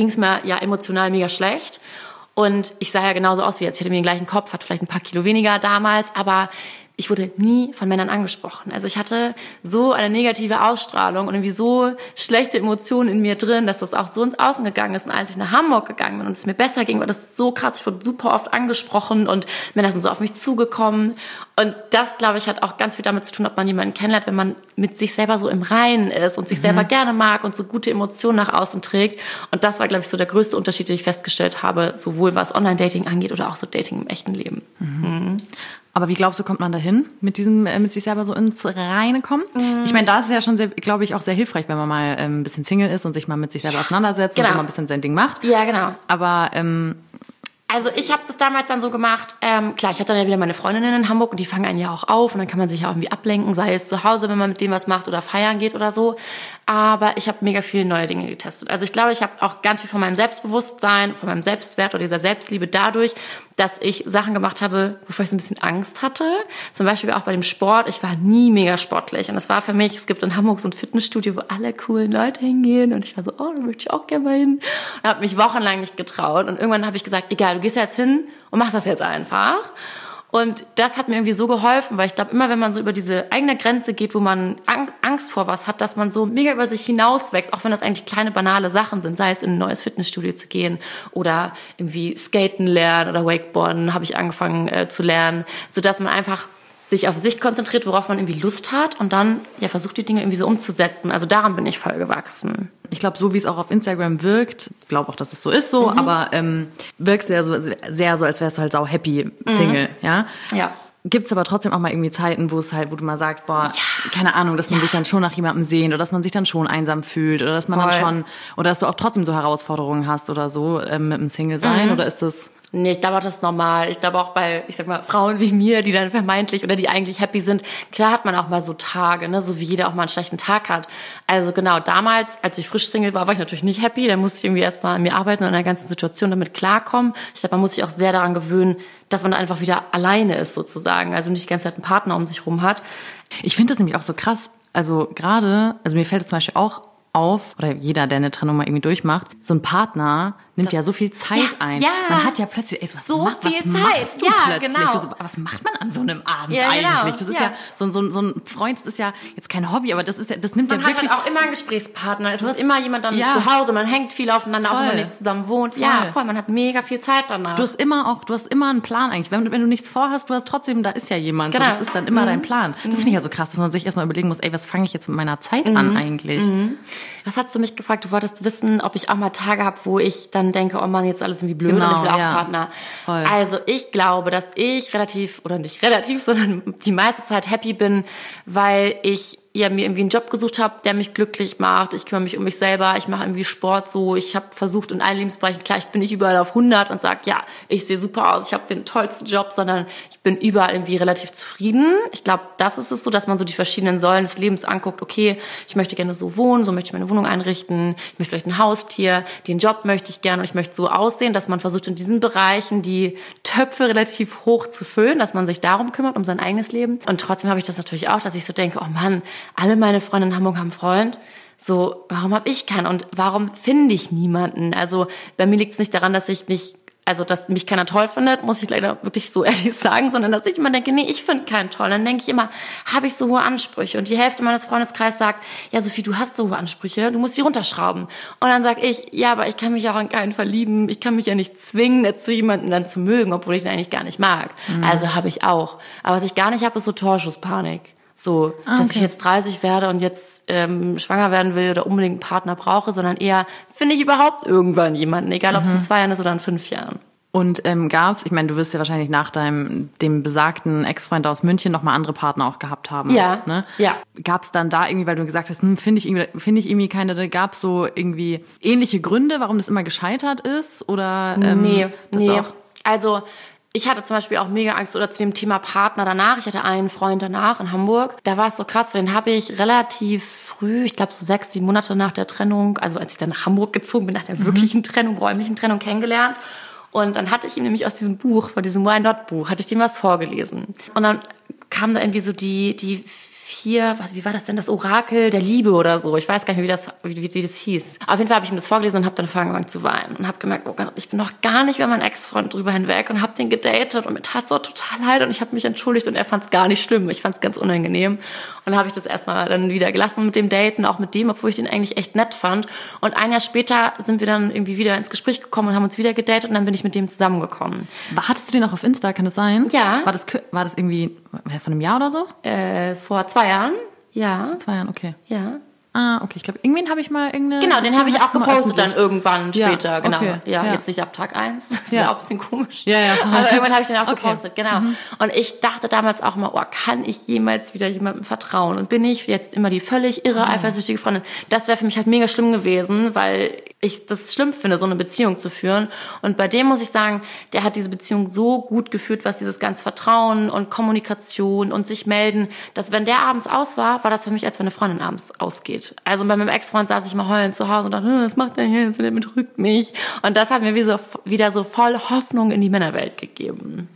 ging es mir ja emotional mega schlecht. Und ich sah ja genauso aus wie jetzt. Ich hatte mir den gleichen Kopf, hatte vielleicht ein paar Kilo weniger damals, aber ich wurde nie von Männern angesprochen. Also ich hatte so eine negative Ausstrahlung und irgendwie so schlechte Emotionen in mir drin, dass das auch so ins Außen gegangen ist. Und als ich nach Hamburg gegangen bin und es mir besser ging, war das so krass. Ich wurde super oft angesprochen und Männer sind so auf mich zugekommen. Und das, glaube ich, hat auch ganz viel damit zu tun, ob man jemanden kennenlernt, wenn man mit sich selber so im Reinen ist und sich mhm. selber gerne mag und so gute Emotionen nach außen trägt. Und das war, glaube ich, so der größte Unterschied, den ich festgestellt habe, sowohl was Online-Dating angeht oder auch so Dating im echten Leben. Mhm. Aber wie glaubst du, kommt man dahin, mit diesem, äh, mit sich selber so ins Reine kommen? Mhm. Ich meine, da ist es ja schon sehr, glaube ich, auch sehr hilfreich, wenn man mal ähm, ein bisschen Single ist und sich mal mit sich selber auseinandersetzt genau. und so mal ein bisschen sein Ding macht. Ja, genau. Aber ähm, Also ich habe das damals dann so gemacht, ähm, klar, ich hatte dann ja wieder meine Freundinnen in Hamburg und die fangen einen ja auch auf und dann kann man sich ja auch irgendwie ablenken, sei es zu Hause, wenn man mit dem was macht oder feiern geht oder so. Aber ich habe mega viele neue Dinge getestet. Also ich glaube, ich habe auch ganz viel von meinem Selbstbewusstsein, von meinem Selbstwert oder dieser Selbstliebe dadurch, dass ich Sachen gemacht habe, wovor ich so ein bisschen Angst hatte. Zum Beispiel auch bei dem Sport. Ich war nie mega sportlich und das war für mich, es gibt in Hamburg so ein Fitnessstudio, wo alle coolen Leute hingehen und ich war so, oh, da möchte ich auch gerne mal hin. Und habe mich wochenlang nicht getraut und irgendwann habe ich gesagt, egal, du gehst jetzt hin und machst das jetzt einfach. Und das hat mir irgendwie so geholfen, weil ich glaube, immer wenn man so über diese eigene Grenze geht, wo man Angst vor was hat, dass man so mega über sich hinauswächst, auch wenn das eigentlich kleine banale Sachen sind, sei es in ein neues Fitnessstudio zu gehen oder irgendwie Skaten lernen oder Wakeboarden habe ich angefangen äh, zu lernen, so dass man einfach sich auf sich konzentriert, worauf man irgendwie Lust hat und dann ja versucht die Dinge irgendwie so umzusetzen. Also daran bin ich voll gewachsen. Ich glaube, so wie es auch auf Instagram wirkt, glaube auch, dass es so ist so, mhm. aber ähm, wirkst du ja so sehr so, als wärst du halt sau happy Single, mhm. ja? Ja. Gibt's aber trotzdem auch mal irgendwie Zeiten, wo es halt, wo du mal sagst, boah, ja. keine Ahnung, dass man ja. sich dann schon nach jemandem sehnt oder dass man sich dann schon einsam fühlt oder dass man Voll. dann schon oder dass du auch trotzdem so Herausforderungen hast oder so ähm, mit dem Single sein mhm. oder ist das Nee, ich glaube, das ist normal. Ich glaube auch bei, ich sag mal, Frauen wie mir, die dann vermeintlich oder die eigentlich happy sind, klar hat man auch mal so Tage, ne, so wie jeder auch mal einen schlechten Tag hat. Also genau, damals, als ich frisch Single war, war ich natürlich nicht happy. Da musste ich irgendwie erstmal an mir arbeiten und an der ganzen Situation damit klarkommen. Ich glaube, man muss sich auch sehr daran gewöhnen, dass man einfach wieder alleine ist sozusagen. Also nicht die ganze Zeit einen Partner um sich rum hat. Ich finde das nämlich auch so krass. Also gerade, also mir fällt es zum Beispiel auch auf, oder jeder, der eine Trennung mal irgendwie durchmacht, so ein Partner nimmt das, ja so viel Zeit ja, ein. Ja. Man hat ja plötzlich, ey, was, so ma, viel was Zeit. machst du ja, plötzlich? Genau. So, was macht man an so einem Abend ja, eigentlich? Genau. Das ist ja, so, so, so ein Freund, das ist ja jetzt kein Hobby, aber das ist ja, das nimmt man ja wirklich. Man hat auch immer einen Gesprächspartner. Es ist immer jemand dann zu Hause. Man hängt viel aufeinander, voll. auch wenn man nicht zusammen wohnt. Voll. Ja, voll. Man hat mega viel Zeit danach. Du hast immer auch, du hast immer einen Plan eigentlich. Wenn, wenn du nichts vorhast, du hast trotzdem, da ist ja jemand. Genau. So, das ist dann immer mhm. dein Plan. Das finde ich ja so krass, dass man sich erstmal überlegen muss, ey, was fange ich jetzt mit meiner Zeit mhm. an eigentlich? Mhm. Was hast du mich gefragt? Du wolltest wissen, ob ich auch mal Tage habe, wo ich dann denke, oh Mann, jetzt alles irgendwie blöd genau, und ich will auch ja. Partner. Voll. Also ich glaube, dass ich relativ, oder nicht relativ, sondern die meiste Zeit happy bin, weil ich ja mir irgendwie einen Job gesucht habe, der mich glücklich macht. Ich kümmere mich um mich selber, ich mache irgendwie Sport so. Ich habe versucht in allen Lebensbereichen, klar, ich bin nicht überall auf 100 und sage, ja, ich sehe super aus, ich habe den tollsten Job, sondern ich bin überall irgendwie relativ zufrieden. Ich glaube, das ist es so, dass man so die verschiedenen Säulen des Lebens anguckt. Okay, ich möchte gerne so wohnen, so möchte ich meine Wohnung einrichten, ich möchte vielleicht ein Haustier, den Job möchte ich gerne und ich möchte so aussehen, dass man versucht in diesen Bereichen die Töpfe relativ hoch zu füllen, dass man sich darum kümmert, um sein eigenes Leben. Und trotzdem habe ich das natürlich auch, dass ich so denke, oh Mann, alle meine Freunde in Hamburg haben Freund. So, warum habe ich keinen und warum finde ich niemanden? Also bei mir liegt es nicht daran, dass ich nicht also dass mich keiner toll findet, muss ich leider wirklich so ehrlich sagen, sondern dass ich immer denke, nee, ich finde keinen toll. Dann denke ich immer, habe ich so hohe Ansprüche? Und die Hälfte meines Freundeskreises sagt, ja, Sophie, du hast so hohe Ansprüche, du musst die runterschrauben. Und dann sage ich, ja, aber ich kann mich auch in keinen verlieben, ich kann mich ja nicht zwingen, zu jemanden dann zu mögen, obwohl ich ihn eigentlich gar nicht mag. Mhm. Also habe ich auch. Aber was ich gar nicht habe, ist so Torschusspanik. So, ah, okay. dass ich jetzt 30 werde und jetzt ähm, schwanger werden will oder unbedingt einen Partner brauche, sondern eher, finde ich überhaupt irgendwann jemanden, egal ob es in mhm. zwei Jahren ist oder in fünf Jahren. Und ähm, gab's, ich meine, du wirst ja wahrscheinlich nach deinem dem besagten Ex-Freund aus München noch mal andere Partner auch gehabt haben. Ja. Ne? Ja. Gab's dann da irgendwie, weil du gesagt hast, hm, finde ich irgendwie, finde ich irgendwie keine, gab's so irgendwie ähnliche Gründe, warum das immer gescheitert ist? Oder ähm, nee, nee. Auch also ich hatte zum Beispiel auch mega Angst oder zu dem Thema Partner danach. Ich hatte einen Freund danach in Hamburg. Da war es so krass, weil den habe ich relativ früh, ich glaube so sechs, sieben Monate nach der Trennung, also als ich dann nach Hamburg gezogen bin, nach der mhm. wirklichen Trennung, räumlichen Trennung kennengelernt. Und dann hatte ich ihm nämlich aus diesem Buch, von diesem Why Not Buch, hatte ich dem was vorgelesen. Und dann kam da irgendwie so die, die vier, was, wie war das denn, das Orakel der Liebe oder so. Ich weiß gar nicht, wie das, wie, wie das hieß. Auf jeden Fall habe ich ihm das vorgelesen und habe dann angefangen zu weinen und habe gemerkt, oh Gott, ich bin noch gar nicht über meinen Ex-Freund drüber hinweg und habe den gedatet und mir tat so total leid und ich habe mich entschuldigt und er fand es gar nicht schlimm. Ich fand es ganz unangenehm. Und dann habe ich das erstmal dann wieder gelassen mit dem Daten, auch mit dem, obwohl ich den eigentlich echt nett fand. Und ein Jahr später sind wir dann irgendwie wieder ins Gespräch gekommen und haben uns wieder gedatet und dann bin ich mit dem zusammengekommen. Hattest du den auch auf Insta, kann das sein? Ja. War das, war das irgendwie von einem Jahr oder so? Äh, vor zwei Jahren. Ja. Zwei Jahren, okay. Ja. Ah, okay. Ich glaube, irgendwen habe ich mal irgendeine. Genau, den habe ich auch gepostet dann irgendwann später. Ja, genau. Okay, ja, ja, jetzt nicht ab Tag eins. Das ja. wäre auch ein bisschen komisch. Ja, ja. Aber irgendwann habe ich den auch okay. gepostet, genau. Mhm. Und ich dachte damals auch immer, oh, kann ich jemals wieder jemandem vertrauen? Und bin ich jetzt immer die völlig irre, mhm. eifersüchtige Freundin? Das wäre für mich halt mega schlimm gewesen, weil ich das schlimm finde, so eine Beziehung zu führen. Und bei dem muss ich sagen, der hat diese Beziehung so gut geführt, was dieses ganze Vertrauen und Kommunikation und sich melden, dass wenn der abends aus war, war das für mich, als wenn eine Freundin abends ausgeht. Also bei meinem Ex-Freund saß ich mal heulend zu Hause und dachte, hm, was macht der jetzt? Der betrügt mich. Und das hat mir wie so, wieder so voll Hoffnung in die Männerwelt gegeben.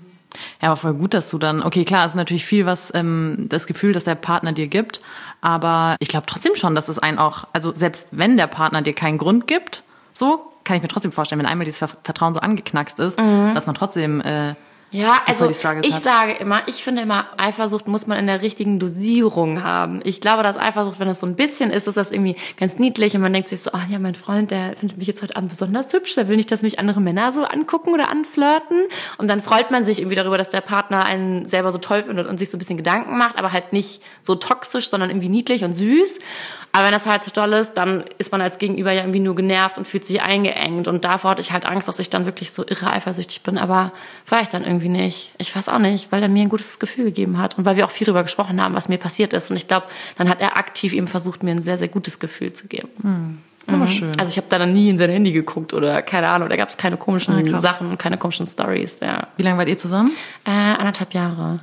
Ja, aber voll gut, dass du dann, okay, klar, ist natürlich viel, was ähm, das Gefühl, dass der Partner dir gibt, aber ich glaube trotzdem schon, dass es einen auch, also selbst wenn der Partner dir keinen Grund gibt, so kann ich mir trotzdem vorstellen, wenn einmal dieses Vertrauen so angeknackst ist, mhm. dass man trotzdem äh, ja, also ich hat. sage immer, ich finde immer, Eifersucht muss man in der richtigen Dosierung haben. Ich glaube, dass Eifersucht, wenn das so ein bisschen ist, ist das irgendwie ganz niedlich und man denkt sich so, ach ja, mein Freund, der findet mich jetzt heute Abend besonders hübsch, der will nicht, dass mich andere Männer so angucken oder anflirten. Und dann freut man sich irgendwie darüber, dass der Partner einen selber so toll findet und sich so ein bisschen Gedanken macht, aber halt nicht so toxisch, sondern irgendwie niedlich und süß. Aber wenn das halt zu so doll ist, dann ist man als Gegenüber ja irgendwie nur genervt und fühlt sich eingeengt. Und davor hatte ich halt Angst, dass ich dann wirklich so irre eifersüchtig bin. Aber war ich dann irgendwie nicht. Ich weiß auch nicht, weil er mir ein gutes Gefühl gegeben hat. Und weil wir auch viel darüber gesprochen haben, was mir passiert ist. Und ich glaube, dann hat er aktiv eben versucht, mir ein sehr, sehr gutes Gefühl zu geben. Hm. Mhm. schön. Also ich habe da dann nie in sein Handy geguckt oder keine Ahnung, da gab es keine komischen ah, Sachen und keine komischen Stories. Ja. Wie lange wart ihr zusammen? Äh, anderthalb Jahre.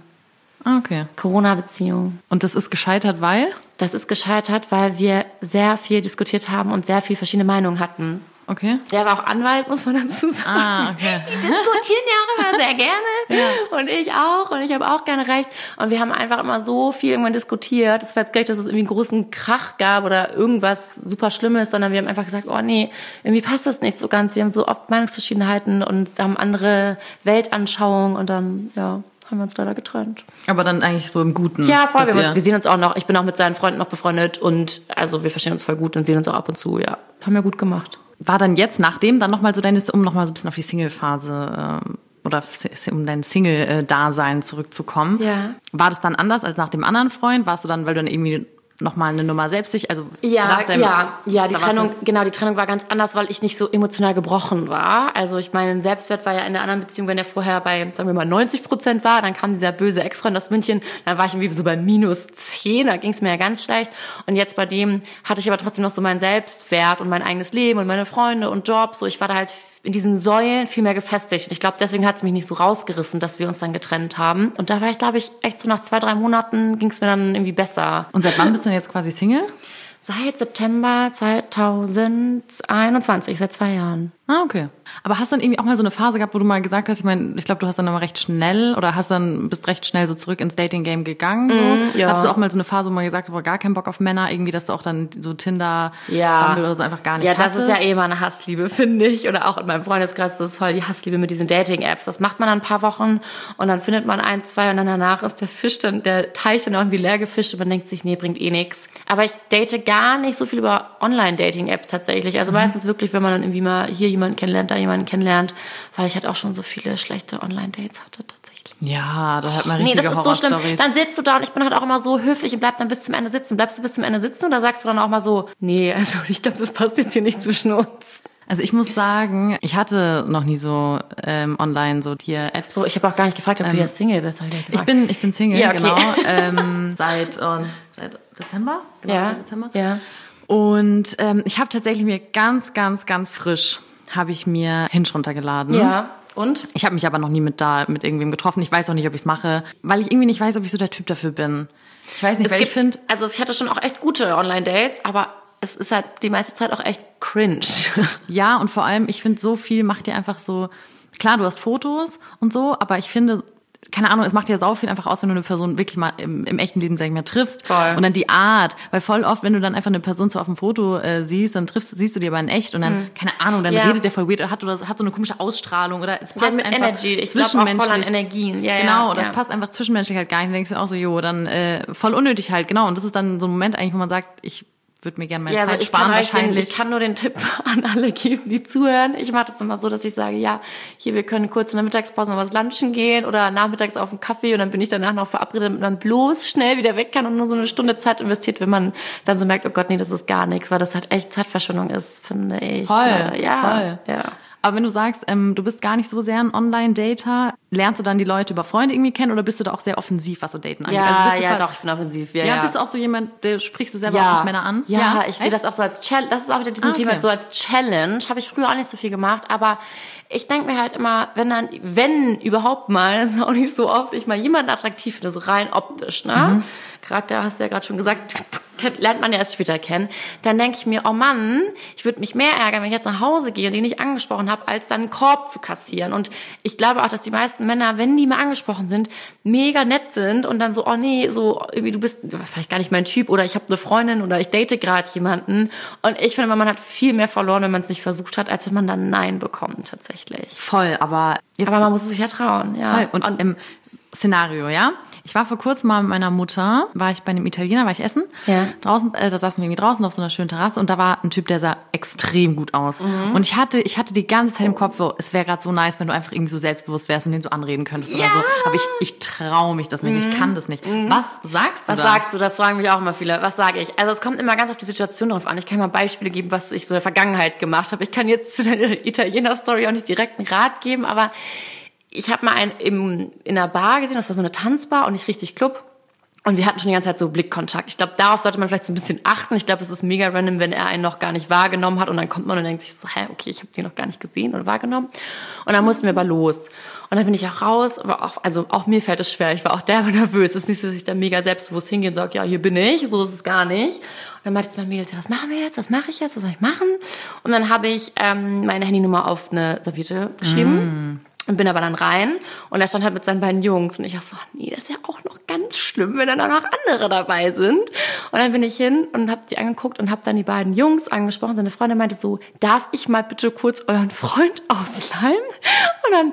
Ah, okay. Corona-Beziehung. Und das ist gescheitert, weil? Das ist gescheitert, weil wir sehr viel diskutiert haben und sehr viel verschiedene Meinungen hatten. Okay. Der war auch Anwalt, muss man dazu sagen. Ah, okay. Die diskutieren ja auch immer sehr gerne. ja. Und ich auch. Und ich habe auch gerne recht. Und wir haben einfach immer so viel irgendwann diskutiert. Es war jetzt gar nicht, dass es irgendwie einen großen Krach gab oder irgendwas super Schlimmes, sondern wir haben einfach gesagt, oh nee, irgendwie passt das nicht so ganz. Wir haben so oft Meinungsverschiedenheiten und haben andere Weltanschauungen und dann, ja, haben wir uns leider getrennt. Aber dann eigentlich so im Guten. Ja, voll. Wir, uns, wir, sehen uns auch noch. Ich bin auch mit seinen Freunden noch befreundet und also wir verstehen uns voll gut und sehen uns auch ab und zu. Ja, haben wir gut gemacht. War dann jetzt nachdem dann nochmal so deine, um nochmal so ein bisschen auf die Single-Phase ähm, oder um dein Single-Dasein zurückzukommen. Ja. War das dann anders als nach dem anderen Freund? Warst du dann, weil du dann irgendwie nochmal eine Nummer selbst sich, also ja, deinem, ja, ja, die Trennung, genau, die Trennung war ganz anders, weil ich nicht so emotional gebrochen war. Also ich meine, Selbstwert war ja in der anderen Beziehung, wenn der vorher bei, sagen wir mal, 90 Prozent war, dann kam dieser böse Ex-Freund aus München, dann war ich irgendwie so bei minus 10, da ging es mir ja ganz schlecht. Und jetzt bei dem hatte ich aber trotzdem noch so meinen Selbstwert und mein eigenes Leben und meine Freunde und Job, so ich war da halt in diesen Säulen viel mehr gefestigt. Und ich glaube, deswegen hat es mich nicht so rausgerissen, dass wir uns dann getrennt haben. Und da war ich, glaube ich, echt so nach zwei, drei Monaten ging es mir dann irgendwie besser. Und seit wann bist du denn jetzt quasi Single? Seit September 2021, seit zwei Jahren. Ah, okay. Aber hast du dann irgendwie auch mal so eine Phase gehabt, wo du mal gesagt hast, ich meine, ich glaube, du hast dann immer recht schnell oder hast dann bist recht schnell so zurück ins Dating Game gegangen. So. Mm, ja. Hattest du auch mal so eine Phase, wo man gesagt hast, gar keinen Bock auf Männer, irgendwie, dass du auch dann so Tinder ja. oder so einfach gar nicht Ja, das hattest? ist ja eh mal eine Hassliebe, finde ich. Oder auch in meinem Freundeskreis, das ist voll die Hassliebe mit diesen Dating-Apps. Das macht man dann ein paar Wochen und dann findet man ein, zwei und dann danach ist der Fisch dann, der Teich dann irgendwie leer gefischt und man denkt sich, nee, bringt eh nichts. Aber ich date gar nicht so viel über Online-Dating-Apps tatsächlich. Also mhm. meistens wirklich, wenn man dann irgendwie mal hier jemanden kennenlernt, da jemanden kennenlernt, weil ich halt auch schon so viele schlechte Online-Dates hatte tatsächlich. Ja, da hat man richtige nee, das ist so schlimm. Dann sitzt du da und ich bin halt auch immer so höflich und bleib dann bis zum Ende sitzen. Bleibst du bis zum Ende sitzen oder sagst du dann auch mal so, nee, also ich glaube, das passt jetzt hier nicht zwischen uns. Also ich muss sagen, ich hatte noch nie so ähm, online so Tier-Apps. So, ich habe auch gar nicht gefragt, ob ähm, du ja Single bist. Ich, ich bin, ich bin Single, ja, okay. genau. ähm, seit, äh, seit Dezember. Genau, ja. Seit Dezember. Ja. Und ähm, ich habe tatsächlich mir ganz, ganz, ganz frisch habe ich mir Hinge runtergeladen. Ja. Und? Ich habe mich aber noch nie mit da mit irgendwem getroffen. Ich weiß auch nicht, ob ich es mache, weil ich irgendwie nicht weiß, ob ich so der Typ dafür bin. Ich weiß nicht, es weil gibt, ich finde. Also ich hatte schon auch echt gute Online-Dates, aber es ist halt die meiste Zeit auch echt cringe. Ja, und vor allem, ich finde, so viel macht dir einfach so. Klar, du hast Fotos und so, aber ich finde, keine Ahnung, es macht ja sau viel einfach aus, wenn du eine Person wirklich mal im, im echten Leben, sag ich mal, triffst. Voll. Und dann die Art, weil voll oft, wenn du dann einfach eine Person so auf dem Foto äh, siehst, dann triffst, siehst du die aber in echt und dann, mhm. keine Ahnung, dann ja. redet der voll weird oder hat, oder hat so eine komische Ausstrahlung oder es passt ja, einfach Energy. Ich zwischenmenschlich. Auch voll an Energien. Ja, genau, ja, das passt einfach zwischenmenschlich halt gar nicht. Dann denkst du auch so, jo, dann äh, voll unnötig halt, genau. Und das ist dann so ein Moment eigentlich, wo man sagt, ich würde mir gerne meine ja, Zeit also sparen wahrscheinlich. Den, ich kann nur den Tipp an alle geben, die zuhören. Ich mache das immer so, dass ich sage, ja, hier, wir können kurz in der Mittagspause mal was lunchen gehen oder nachmittags auf einen Kaffee und dann bin ich danach noch verabredet, damit man bloß schnell wieder weg kann und nur so eine Stunde Zeit investiert, wenn man dann so merkt, oh Gott, nee, das ist gar nichts, weil das halt echt Zeitverschwendung ist, finde ich. Voll, ja, voll. ja. Aber wenn du sagst, ähm, du bist gar nicht so sehr ein Online-Dater, lernst du dann die Leute über Freunde irgendwie kennen oder bist du da auch sehr offensiv, was so Daten angeht? Ja, also bist du ja, doch, ich bin offensiv. Ja, Ja, ja. bist du auch so jemand, der sprichst du selber auch mit Männern an? Ja, ich sehe das auch so als Challenge. Das ist auch wieder diesem Ah, okay. Thema so als Challenge. Habe ich früher auch nicht so viel gemacht, aber ich denke mir halt immer, wenn dann, wenn überhaupt mal, das ist auch nicht so oft, ich mal jemanden attraktiv finde, so rein optisch, ne? Mhm. Charakter hast du ja gerade schon gesagt, lernt man ja erst später kennen. Dann denke ich mir, oh Mann, ich würde mich mehr ärgern, wenn ich jetzt nach Hause gehe und den nicht angesprochen habe, als dann einen Korb zu kassieren. Und ich glaube auch, dass die meisten Männer, wenn die mal angesprochen sind, mega nett sind und dann so, oh nee, so irgendwie du bist vielleicht gar nicht mein Typ oder ich habe eine Freundin oder ich date gerade jemanden. Und ich finde, man hat viel mehr verloren, wenn man es nicht versucht hat, als wenn man dann Nein bekommt tatsächlich. Voll, aber jetzt Aber man muss es sich ja trauen. Ja. Voll. Und, im Szenario, ja. Ich war vor kurzem mal mit meiner Mutter, war ich bei einem Italiener, war ich essen. Ja. Draußen, äh, da saßen wir irgendwie draußen auf so einer schönen Terrasse und da war ein Typ, der sah extrem gut aus. Mhm. Und ich hatte, ich hatte die ganze Zeit im Kopf, so, es wäre gerade so nice, wenn du einfach irgendwie so selbstbewusst wärst und den so anreden könntest oder so. Aber ich, ich traue mich das nicht, ich kann das nicht. Was sagst du Mhm. Was da? sagst du? Das fragen mich auch immer viele. Was sage ich? Also es kommt immer ganz auf die Situation drauf an. Ich kann mal Beispiele geben, was ich so in der Vergangenheit gemacht habe. Ich kann jetzt zu der Italiener-Story auch nicht direkt einen Rat geben, aber ich habe mal einen im, in einer Bar gesehen, das war so eine Tanzbar und nicht richtig Club. Und wir hatten schon die ganze Zeit so Blickkontakt. Ich glaube, darauf sollte man vielleicht so ein bisschen achten. Ich glaube, es ist mega random, wenn er einen noch gar nicht wahrgenommen hat und dann kommt man und denkt sich so, hä, okay, ich habe den noch gar nicht gesehen oder wahrgenommen. Und dann mussten wir aber los. Und dann bin ich auch raus, auch, also auch mir fällt es schwer. Ich war auch derbe nervös. Es ist nicht so, dass ich da mega selbstbewusst hingehe und sage, ja, hier bin ich. So ist es gar nicht. Und dann meinte ich zu meinem Mädels, ja, was machen wir jetzt? Was mache ich jetzt? Was soll ich machen? Und dann habe ich ähm, meine Handynummer auf eine Serviette geschrieben. Und bin aber dann rein und er stand halt mit seinen beiden Jungs und ich dachte so, nee, das ist ja auch noch ganz schlimm, wenn dann auch noch andere dabei sind. Und dann bin ich hin und habe die angeguckt und habe dann die beiden Jungs angesprochen. Seine Freundin meinte so, darf ich mal bitte kurz euren Freund ausleihen? Und dann,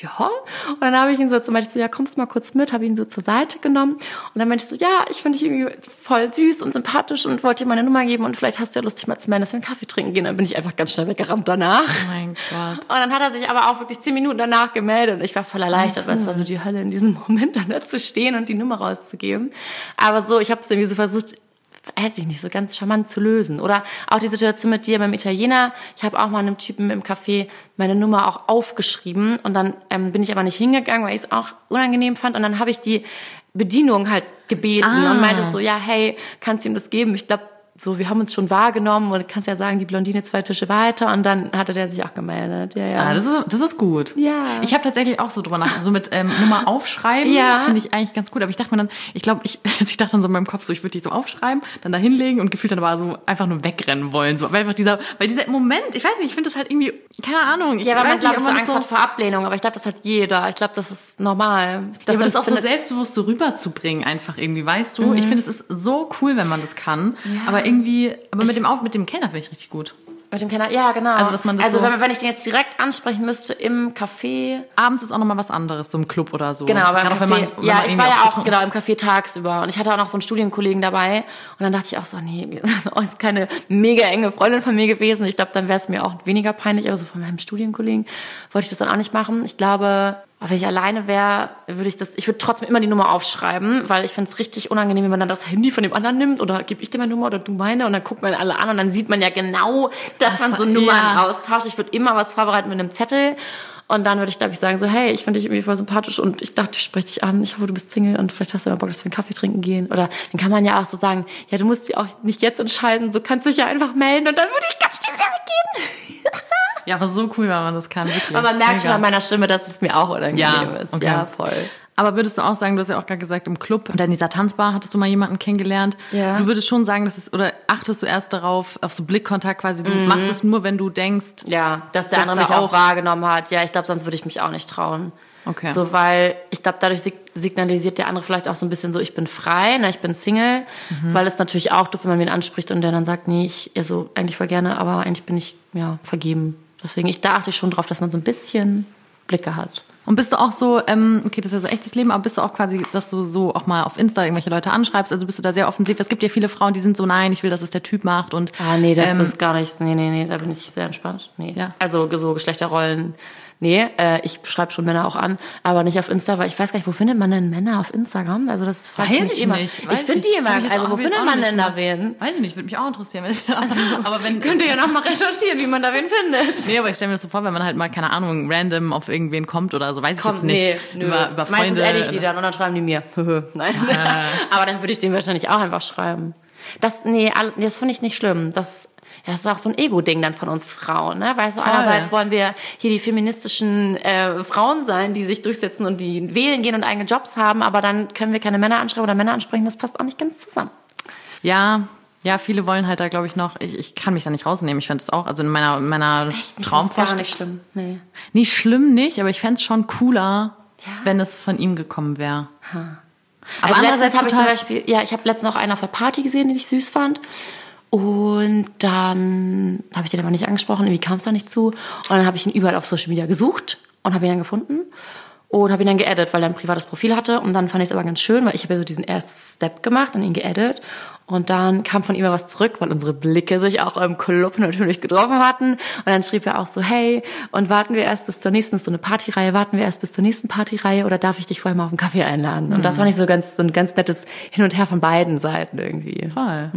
ja. Und dann habe ich ihn so, meinte ich so, ja, kommst mal kurz mit, habe ihn so zur Seite genommen. Und dann meinte ich so, ja, ich finde dich irgendwie voll süß und sympathisch und wollte dir meine Nummer geben und vielleicht hast du ja Lust, dich mal zu melden, dass wir einen Kaffee trinken gehen. Dann bin ich einfach ganz schnell weggerannt danach. Oh mein Gott. Und dann hat er sich aber auch wirklich zehn Minuten danach gemeldet. Und ich war voll erleichtert, weil es war so die Hölle in diesem Moment, dann da zu stehen und die Nummer rauszugeben. Aber so, ich habe es irgendwie so versucht, weiß ich nicht, so ganz charmant zu lösen. Oder auch die Situation mit dir beim Italiener. Ich habe auch mal einem Typen im Café meine Nummer auch aufgeschrieben. Und dann ähm, bin ich aber nicht hingegangen, weil ich es auch unangenehm fand. Und dann habe ich die Bedienung halt gebeten Ah. und meinte so, ja, hey, kannst du ihm das geben? Ich glaube, so, wir haben uns schon wahrgenommen und du kannst ja sagen, die Blondine zwei Tische weiter und dann hatte der sich auch gemeldet. Ja, ja. Ah, das ist, das ist gut. Ja. Ich habe tatsächlich auch so drüber nachgedacht. So mit ähm, Nummer aufschreiben Ja. finde ich eigentlich ganz gut. Aber ich dachte mir dann, ich glaube, ich, ich dachte dann so in meinem Kopf so, ich würde die so aufschreiben, dann da hinlegen und gefühlt dann aber so einfach nur wegrennen wollen. So, weil einfach dieser, weil dieser Moment, ich weiß nicht, ich finde das halt irgendwie, keine Ahnung. Ich Ja, weil man, weiß glaube so Angst das hat vor Ablehnung. Aber ich glaube, das hat jeder. Ich glaube, das ist normal. Ja, aber das auch so selbstbewusst so rüberzubringen, einfach irgendwie, weißt du? Ich finde, es ist so cool, wenn man das kann. Aber irgendwie, aber mit dem Auf, mit dem Kellner finde ich richtig gut. Mit dem Kenner, ja, genau. Also, dass man das also so- wenn, wenn ich den jetzt direkt ansprechen müsste im Café. Abends ist auch nochmal was anderes, so im Club oder so. Genau, aber im Café. wenn man, wenn ja, ich war ja auch genau im Café tagsüber. Und ich hatte auch noch so einen Studienkollegen dabei. Und dann dachte ich auch so, nee, mir ist keine mega enge Freundin von mir gewesen. Ich glaube, dann wäre es mir auch weniger peinlich. Aber so von meinem Studienkollegen wollte ich das dann auch nicht machen. Ich glaube, wenn ich alleine wäre, würde ich das, ich würde trotzdem immer die Nummer aufschreiben, weil ich finde es richtig unangenehm, wenn man dann das Handy von dem anderen nimmt oder gebe ich dir meine Nummer oder du meine und dann guckt man alle an und dann sieht man ja genau, dass man so Nummern ja. austauscht. Ich würde immer was vorbereiten mit einem Zettel und dann würde ich, glaube ich, sagen so, hey, ich finde dich irgendwie voll sympathisch und ich dachte, ich spreche dich an, ich hoffe, du bist Single und vielleicht hast du ja Bock, dass wir einen Kaffee trinken gehen. Oder dann kann man ja auch so sagen, ja, du musst dich auch nicht jetzt entscheiden, so kannst dich ja einfach melden und dann würde ich ganz schnell wieder weggehen. Ja, aber so cool, wenn man das kann, wirklich. Aber man merkt Mega. schon an meiner Stimme, dass es mir auch unangenehm Ja, ist. okay. Ja, voll. Aber würdest du auch sagen, du hast ja auch gerade gesagt, im Club oder in dieser Tanzbar hattest du mal jemanden kennengelernt. Ja. Du würdest schon sagen, dass es, oder achtest du erst darauf, auf so Blickkontakt quasi, du machst es nur, wenn du denkst, Ja, dass der Dass andere mich auch wahrgenommen hat. Ja, ich glaube, sonst würde ich mich auch nicht trauen. Okay. So, weil ich glaube, dadurch sig- signalisiert der andere vielleicht auch so ein bisschen so, ich bin frei, ne, ich bin Single, Mhm. weil es natürlich auch doof, wenn man wen anspricht und der dann sagt, nee, ich, also eigentlich voll gerne, aber eigentlich bin ich, ja, vergeben. Deswegen, ich, da achte ich schon drauf, dass man so ein bisschen Blicke hat. Und bist du auch so, ähm, okay, das ist ja so echtes Leben, aber bist du auch quasi, dass du so auch mal auf Insta irgendwelche Leute anschreibst? Also bist du da sehr offensiv? Es gibt ja viele Frauen, die sind so, nein, ich will, dass es der Typ macht und Ah, nee, das ähm, ist gar nicht, nee, nee, nee, da bin ich sehr entspannt. Nee. Ja. Also so Geschlechterrollen, Nee, äh, ich schreibe schon Männer auch an, aber nicht auf Insta, weil ich weiß gar nicht, wo findet man denn Männer auf Instagram? Also das frage ich mich ich immer. nicht, ich finde ich- die immer, ich also wo ich findet man denn da wen? Weiß ich nicht, würde mich auch interessieren. Also, aber wenn Könnt ihr ja noch mal recherchieren, wie man da wen findet. Nee, aber ich stelle mir das so vor, wenn man halt mal, keine Ahnung, random auf irgendwen kommt oder so, weiß ich Komm, jetzt nicht. nee, nö. Über, über Meistens Freunde. adde ich die dann und dann schreiben die mir. Nein. Aber dann würde ich denen wahrscheinlich auch einfach schreiben. Das, nee, das finde ich nicht schlimm. Das, das ist auch so ein Ego-Ding dann von uns Frauen, ne? Weil so Voll. einerseits wollen wir hier die feministischen äh, Frauen sein, die sich durchsetzen und die wählen gehen und eigene Jobs haben, aber dann können wir keine Männer anschreiben oder Männer ansprechen, das passt auch nicht ganz zusammen. Ja, ja, viele wollen halt da, glaube ich, noch, ich, ich kann mich da nicht rausnehmen. Ich fände es auch, also in meiner, in meiner gar Traumvorstellung. nicht schlimm. Nee. Nicht schlimm nicht, aber ich fände es schon cooler, Ja. wenn es von ihm gekommen wäre. Aber also letztens habe ich zum Beispiel, ja, ich habe letztens noch einen auf der Party gesehen, den ich süß fand. Und dann habe ich den aber nicht angesprochen, irgendwie kam es da nicht zu. Und dann habe ich ihn überall auf Social Media gesucht und habe ihn dann gefunden und habe ihn dann geaddet, weil er ein privates Profil hatte. Und dann fand ich es aber ganz schön, weil ich habe ja so diesen ersten Step gemacht und ihn geaddet. Und dann kam von ihm was zurück, weil unsere Blicke sich auch im Club natürlich getroffen hatten. Und dann schrieb er auch so, hey, und warten wir erst bis zur nächsten, ist so eine Partyreihe, warten wir erst bis zur nächsten Partyreihe oder darf ich dich vorher mal auf einen Kaffee einladen? Und das fand ich so ganz, so ein ganz nettes Hin und Her von beiden Seiten irgendwie. Voll.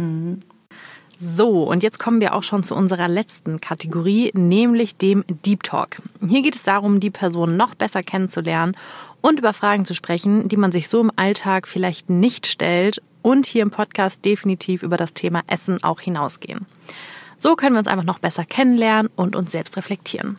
So, und jetzt kommen wir auch schon zu unserer letzten Kategorie, nämlich dem Deep Talk. Hier geht es darum, die Person noch besser kennenzulernen und über Fragen zu sprechen, die man sich so im Alltag vielleicht nicht stellt und hier im Podcast definitiv über das Thema Essen auch hinausgehen. So können wir uns einfach noch besser kennenlernen und uns selbst reflektieren.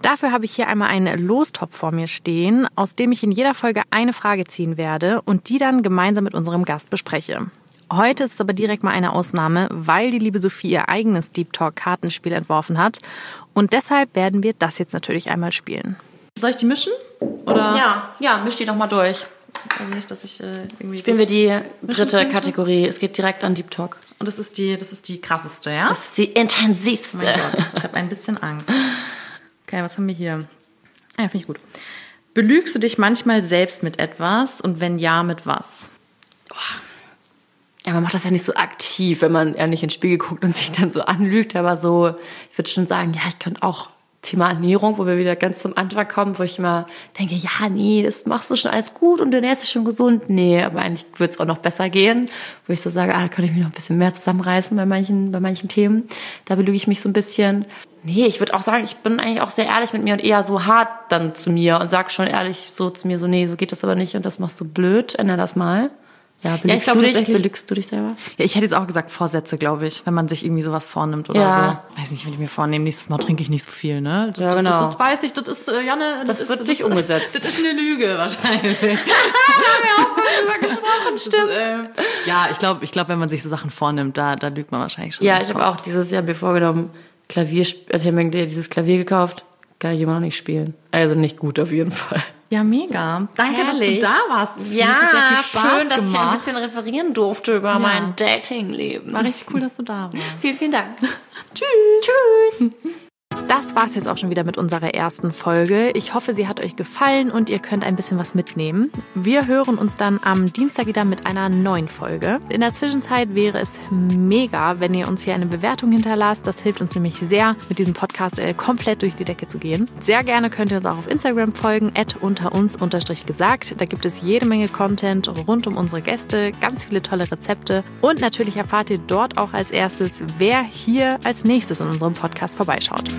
Dafür habe ich hier einmal einen Lostopf vor mir stehen, aus dem ich in jeder Folge eine Frage ziehen werde und die dann gemeinsam mit unserem Gast bespreche. Heute ist es aber direkt mal eine Ausnahme, weil die liebe Sophie ihr eigenes Deep Talk Kartenspiel entworfen hat und deshalb werden wir das jetzt natürlich einmal spielen. Soll ich die mischen? Oder? Ja, ja, misch die doch mal durch. Also nicht, dass ich äh, irgendwie. Spielen wir die dritte? Kategorie. Es geht direkt an Deep Talk. Und das ist die, das ist die krasseste, ja? Das ist die intensivste. Oh mein Gott, ich habe ein bisschen Angst. Okay, was haben wir hier? Ah, Ja, finde ich gut. Belügst du dich manchmal selbst mit etwas und wenn ja, mit was? Ja, man macht das ja nicht so aktiv, wenn man ehrlich ins Spiegel guckt und sich dann so anlügt. Aber so, ich würde schon sagen, ja, ich könnte auch Thema Ernährung, wo wir wieder ganz zum Anfang kommen, wo ich immer denke, ja, nee, das machst du schon alles gut und du ernährst dich schon gesund. Nee, aber eigentlich würde es auch noch besser gehen, wo ich so sage, ah, da könnte ich mich noch ein bisschen mehr zusammenreißen bei manchen, bei manchen Themen. Da belüge ich mich so ein bisschen. Nee, ich würde auch sagen, ich bin eigentlich auch sehr ehrlich mit mir und eher so hart dann zu mir und sag schon ehrlich so zu mir so, nee, so geht das aber nicht und das machst du blöd, änder das mal. Ja, belügst glaub du dich? tatsächlich- Belügst du dich selber? Ja, ich hätte jetzt auch gesagt Vorsätze, glaube ich, wenn man sich irgendwie sowas vornimmt oder Ja. so. Weiß nicht, wenn ich mir vornehme, nächstes Mal trinke ich nicht so viel, ne? Das, Ja, genau. Das, das, weiß ich, das ist, äh, Janne, Das ist, wird nicht das, umgesetzt. Das ist eine Lüge wahrscheinlich. Stimmt. äh, ja, ich glaube, ich glaub, wenn man sich so Sachen vornimmt, da, da lügt man wahrscheinlich schon. Ja, ich habe auch dieses Jahr mir vorgenommen, Klavier, also ich habe mir dieses Klavier gekauft, kann ich immer noch nicht spielen. Also nicht gut auf jeden Fall. Ja, mega. Danke, Herrlich. dass du da warst. Viel Spaß schön, dass ich ein gemacht. bisschen referieren durfte über mein Datingleben. War richtig cool, dass du da warst. Vielen, vielen Dank. Tschüss. Tschüss. Das war's jetzt auch schon wieder mit unserer ersten Folge. Ich hoffe, sie hat euch gefallen und ihr könnt ein bisschen was mitnehmen. Wir hören uns dann am Dienstag wieder mit einer neuen Folge. In der Zwischenzeit wäre es mega, wenn ihr uns hier eine Bewertung hinterlasst. Das hilft uns nämlich sehr, mit diesem Podcast äh, komplett durch die Decke zu gehen. Sehr gerne könnt ihr uns auch auf Instagram folgen, unter uns gesagt. Da gibt es jede Menge Content rund um unsere Gäste, ganz viele tolle Rezepte und natürlich erfahrt ihr dort auch als erstes, wer hier als nächstes in unserem Podcast vorbeischaut.